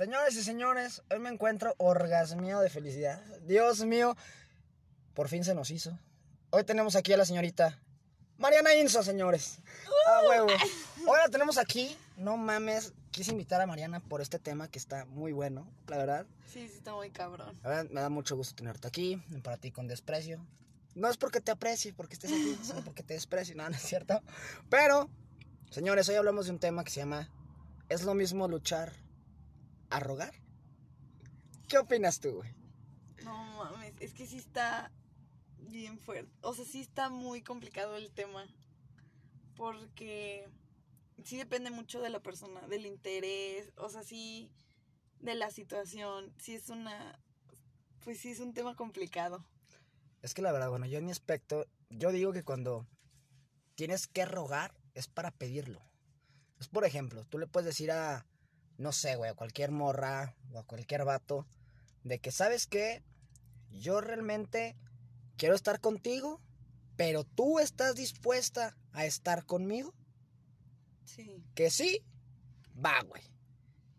Señores y señores, hoy me encuentro orgasmeado de felicidad. Dios mío, por fin se nos hizo. Hoy tenemos aquí a la señorita Mariana Inso, señores. A huevo. Hoy la tenemos aquí. No mames, quise invitar a Mariana por este tema que está muy bueno, la verdad. Sí, sí, está muy cabrón. La verdad, me da mucho gusto tenerte aquí, para ti con desprecio. No es porque te aprecie, porque estés aquí, sino porque te desprecio, no, no es cierto. Pero, señores, hoy hablamos de un tema que se llama ¿Es lo mismo luchar a rogar? ¿Qué opinas tú, güey? No mames, es que sí está bien fuerte. O sea, sí está muy complicado el tema. Porque sí depende mucho de la persona, del interés, o sea, sí, de la situación. Sí es una. Pues sí es un tema complicado. Es que la verdad, bueno, yo en mi aspecto, yo digo que cuando tienes que rogar es para pedirlo. Es por ejemplo, tú le puedes decir a, no sé, güey, a cualquier morra o a cualquier vato, de que, ¿sabes qué? Yo realmente quiero estar contigo, pero tú estás dispuesta a estar conmigo. Sí. Que sí, va, güey.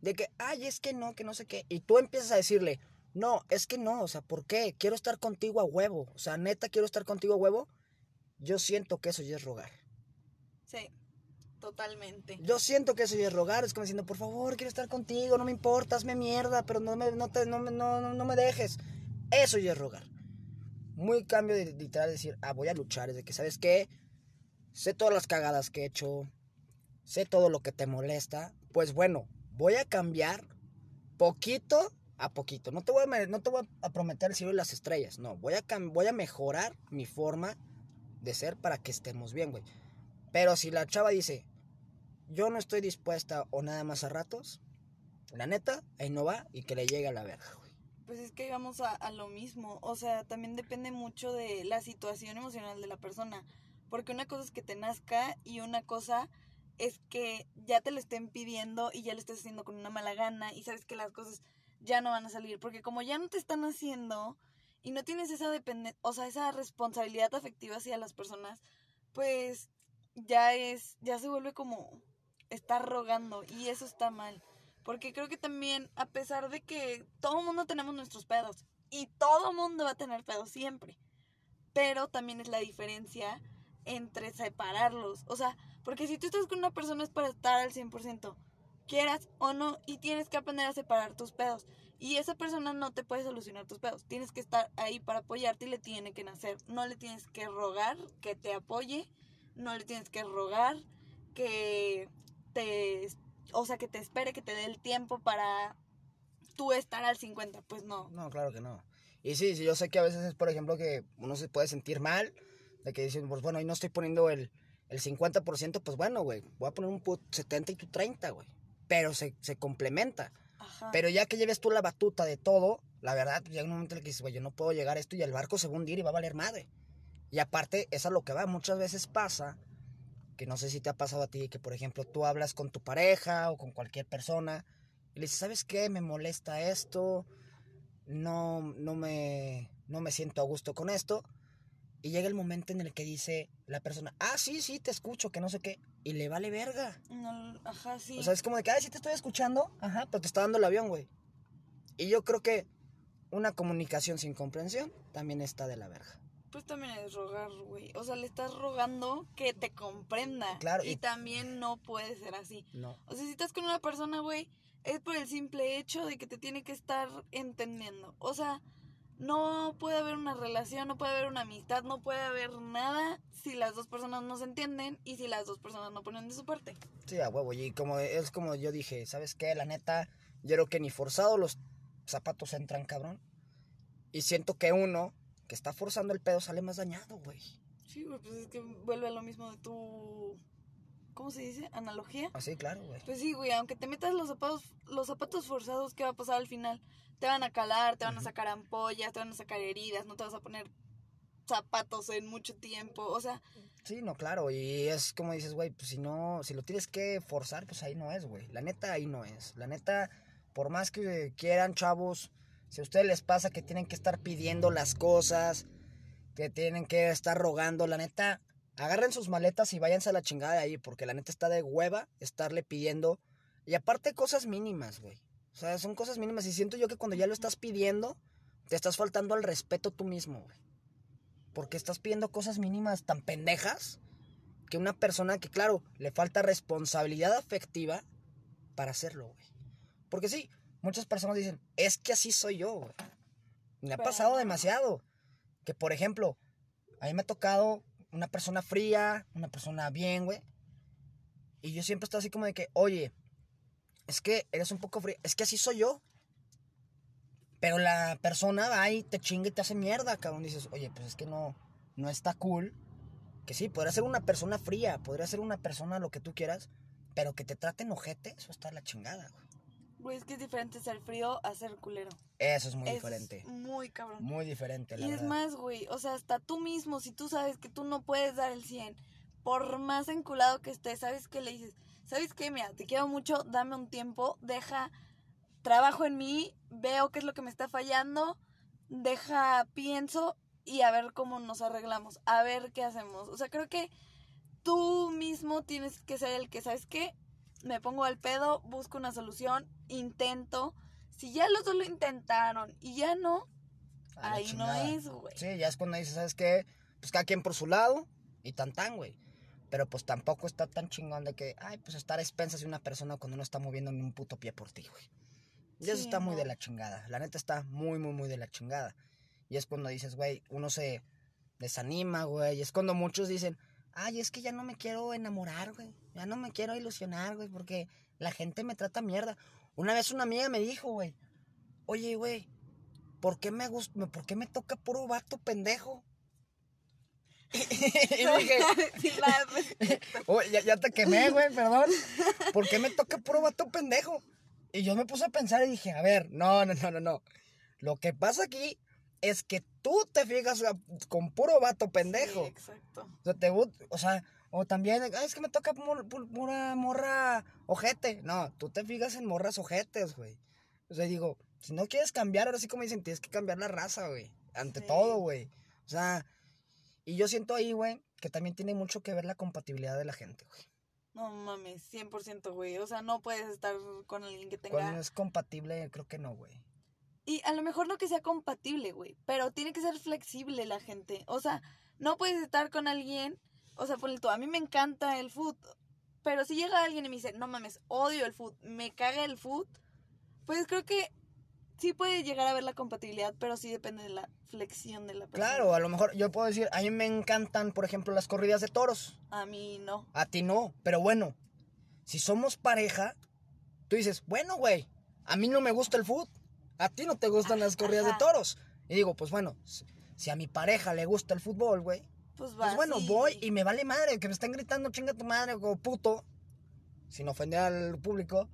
De que, ay, es que no, que no sé qué. Y tú empiezas a decirle, no, es que no, o sea, ¿por qué? Quiero estar contigo a huevo. O sea, neta, quiero estar contigo a huevo. Yo siento que eso ya es rogar. Sí, totalmente. Yo siento que eso ya es rogar. Es como diciendo, por favor, quiero estar contigo, no me importa, hazme mierda, pero no me, no te, no, me- no, no, me dejes. Eso ya es rogar. Muy cambio de literal decir, ah, voy a luchar. Es de que, ¿sabes qué? Sé todas las cagadas que he hecho. Sé todo lo que te molesta. Pues bueno, voy a cambiar poquito a poquito. No te voy a, me- no te voy a prometer el cielo y las estrellas. No, voy a, voy a mejorar mi forma de ser para que estemos bien, güey. Pero si la chava dice, yo no estoy dispuesta o nada más a ratos, la neta, ahí no va y que le llegue a la verga, güey. Pues es que vamos a, lo mismo. O sea, también depende mucho de la situación emocional de la persona. Porque una cosa es que te nazca y una cosa es que ya te lo estén pidiendo y ya lo estés haciendo con una mala gana y sabes que las cosas ya no van a salir. Porque como ya no te están haciendo y no tienes esa dependencia, o sea, esa responsabilidad afectiva hacia las personas, pues ya es, ya se vuelve como estar rogando y eso está mal. Porque creo que también, a pesar de que todo mundo tenemos nuestros pedos y todo mundo va a tener pedos siempre, pero también es la diferencia entre separarlos. O sea, porque si tú estás con una persona es para estar al 100%, quieras o no, y tienes que aprender a separar tus pedos. Y esa persona no te puede solucionar tus pedos. Tienes que estar ahí para apoyarte y le tiene que nacer. No le tienes que rogar que te apoye, no le tienes que rogar que te o sea, que te espere, que te dé el tiempo para tú estar al 50, pues no. No, claro que no. Y sí, sí, yo sé que a veces es, por ejemplo, que uno se puede sentir mal, de que dicen, pues bueno, y no estoy poniendo el, el 50%, pues bueno, güey, voy a poner un pu- 70 y tú 30, güey. Pero se, se complementa. Ajá. Pero ya que lleves tú la batuta de todo, la verdad, pues llega un momento en el que dices, güey, yo no puedo llegar a esto y el barco se va a hundir y va a valer madre. Y aparte, es a lo que va. Muchas veces pasa, que no sé si te ha pasado a ti, que por ejemplo tú hablas con tu pareja o con cualquier persona y le dices, ¿sabes qué? Me molesta esto, no, no, me, no me siento a gusto con esto. Y llega el momento en el que dice la persona, ah, sí, sí, te escucho, que no sé qué, y le vale verga. No, ajá, sí. O sea, es como de que, ay, sí te estoy escuchando, ajá, pero te está dando el avión, güey. Y yo creo que una comunicación sin comprensión también está de la verga. Pues también es rogar, güey. O sea, le estás rogando que te comprenda. Claro, Y, y- también no puede ser así. No. O sea, si estás con una persona, güey, es por el simple hecho de que te tiene que estar entendiendo. O sea, no puede haber una relación, no puede haber una amistad, no puede haber nada si las dos personas no se entienden y si las dos personas no ponen de su parte. Sí, a huevo. Y como es como yo dije, ¿sabes qué? La neta, yo creo que ni forzado los zapatos entran, cabrón. Y siento que uno que está forzando el pedo sale más dañado, güey. Sí, güey, pues es que vuelve a lo mismo de tu... ¿Cómo se dice? ¿Analogía? Así, claro, güey. Pues sí, güey, aunque te metas los zapatos, los zapatos forzados, ¿qué va a pasar al final? Te van a calar, te van a sacar ampollas, te van a sacar heridas, no te vas a poner zapatos en mucho tiempo, o sea, Sí, no, claro. Y es como dices, güey, pues si no, si lo tienes que forzar, pues ahí no es, güey. La neta, ahí no es. La neta, por más que quieran, chavos, si a ustedes les pasa que tienen que estar pidiendo las cosas, que tienen que estar rogando, la neta, agarren sus maletas y váyanse a la chingada de ahí, porque la neta está de hueva estarle pidiendo. Y aparte, cosas mínimas, güey. O sea, son cosas mínimas. Y siento yo que cuando ya lo estás pidiendo, te estás faltando al respeto tú mismo, güey. Porque estás pidiendo cosas mínimas tan pendejas que una persona que, claro, le falta responsabilidad afectiva para hacerlo, güey. Porque sí, muchas personas dicen, es que así soy yo, güey. Me ha pasado demasiado. Que, por ejemplo, a mí me ha tocado una persona fría, una persona bien, güey. Y yo siempre estoy así como de que, oye, es que eres un poco fría. Es que así soy yo. Pero la persona va y te chinga y te hace mierda, cabrón. Dices, oye, pues es que no, no está cool. Que sí, podría ser una persona fría, podría ser una persona lo que tú quieras, pero que te traten ojete, eso está la chingada, güey. Güey, es que es diferente ser frío a ser culero. Eso es muy Es diferente. muy cabrón. Muy diferente, la Y es más, güey, o sea, hasta tú mismo, si tú sabes que tú no puedes dar el 100, por más enculado que estés, ¿sabes qué le dices? ¿Sabes qué? Mira, te quiero mucho, dame un tiempo, deja, trabajo en mí, veo qué es lo que me está fallando, deja, pienso y a ver cómo nos arreglamos, a ver qué hacemos. O sea, creo que tú mismo tienes que ser el que, ¿sabes qué? Me pongo al pedo, busco una solución, intento. Si ya los dos lo intentaron y ya no, A Ahí no es, güey. Sí, ya es cuando dices, ¿sabes qué? Pues cada quien por su lado y tan tan, güey. Pero pues tampoco está tan chingón de que, ay, pues estar a expensas de una persona cuando no está moviendo ni un puto pie por ti, güey. Y eso está muy de la chingada. La neta está muy, muy, muy de la chingada. Y es cuando dices, güey, uno se desanima, güey. Y es cuando muchos dicen, ay, es que ya no me quiero enamorar, güey. Ya no me quiero ilusionar, güey, porque la gente me trata mierda. Una vez una amiga me dijo, güey, oye, güey, ¿por qué me gusta, por qué me toca puro vato pendejo? y dije. "Oh, ya, ya te quemé, güey, perdón. ¿Por qué me toca puro vato pendejo? Y yo me puse a pensar y dije, a ver, no, no, no, no, no. Lo que pasa aquí es que tú te fijas con puro vato pendejo. Sí, exacto. O sea, te o sea, o también, "Ay, es que me toca pura morra ojete. No, tú te fijas en morras ojetes, güey. O sea, digo, si no quieres cambiar, ahora sí como dicen, tienes que cambiar la raza, güey. Ante Sí. todo, güey. O sea, y yo siento ahí, güey, que también tiene mucho que ver la compatibilidad de la gente, güey. No mames, 100%, güey. O sea, no puedes estar con alguien que tenga... Cuando no es compatible, creo que no, güey. Y a lo mejor no que sea compatible, güey, pero tiene que ser flexible la gente. O sea, no puedes estar con alguien, o sea, ponle tú, a mí me encanta el food, pero si llega alguien y me dice, no mames, odio el food, me caga el food, pues creo que sí puede llegar a haber la compatibilidad, pero sí depende de la flexión de la persona. Claro, a lo mejor yo puedo decir, a mí me encantan, por ejemplo, las corridas de toros. A mí no. A ti no, pero bueno, si somos pareja, tú dices, bueno, güey, a mí no me gusta el fútbol, a ti no te gustan las corridas de toros. Y digo, pues bueno, si- si a mi pareja le gusta el fútbol, güey, Pues va. pues bueno, sí. voy y me vale madre que me estén gritando chinga tu madre o puto, sin ofender al público.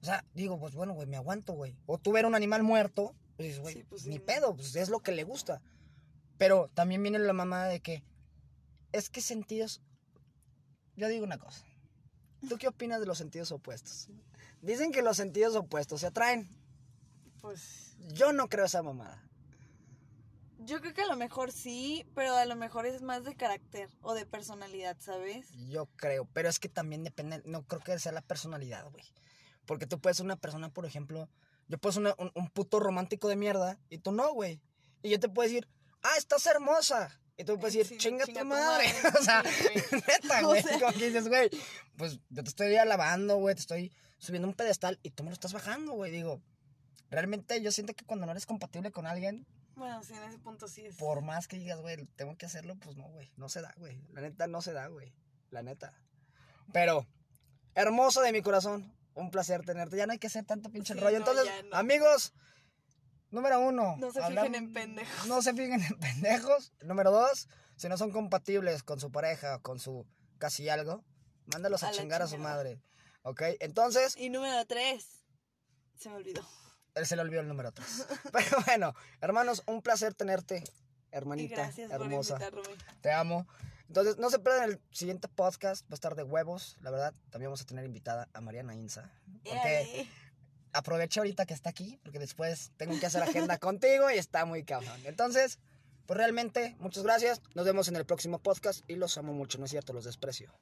O sea, digo, pues bueno, güey, me aguanto, güey. O tú ver un animal muerto, pues dices, güey, Sí, pues sí, ni no. pedo, pues es lo que le gusta. Pero también viene la mamá de que, es que sentidos... Yo digo una cosa. ¿Tú qué opinas de los sentidos opuestos? Dicen que los sentidos opuestos se atraen. Pues Yo no creo esa mamada. yo creo que a lo mejor sí, pero a lo mejor es más de carácter o de personalidad, ¿sabes? Yo creo, pero es que también depende, no creo que sea la personalidad, güey. Porque tú puedes ser una persona, por ejemplo, yo puedo ser una- un, un puto romántico de mierda y tú no, güey. Y yo te puedo decir, ah, estás hermosa. Y tú puedes decir, Sí, chinga, chinga tu tu madre. o sea, Sí, güey. neta, O güey. sea. Como que dices, güey, pues yo te estoy alabando, güey, te estoy subiendo un pedestal y tú me lo estás bajando, güey. Digo, realmente yo siento que cuando no eres compatible con alguien, Bueno, sí, en ese punto sí es. por más que digas, güey, tengo que hacerlo, pues no, güey. No se da, güey. La neta no se da, güey. La neta. Pero, hermoso de mi corazón. Un placer tenerte. Ya no hay que hacer tanto pinche Sí, rollo. no, Entonces, no. amigos, número uno. No se fijen en pendejos. No se fijen en pendejos. Número dos, si no son compatibles con su pareja, con su casi algo, mándalos a, chingar a su madre. ¿Ok? Entonces, Y número tres. Se me olvidó. Él se le olvidó el número tres. Pero bueno, hermanos, un placer tenerte, hermanita gracias hermosa. por. Te amo. Entonces, no se pierdan el siguiente podcast. Va a estar de huevos, la verdad. También vamos a tener invitada a Mariana Inza. Porque Éale. aprovecho ahorita que está aquí, porque después tengo que hacer agenda contigo y está muy cabrón. Entonces, pues realmente, muchas gracias. Nos vemos en el próximo podcast y los amo mucho, ¿no es cierto? Los desprecio.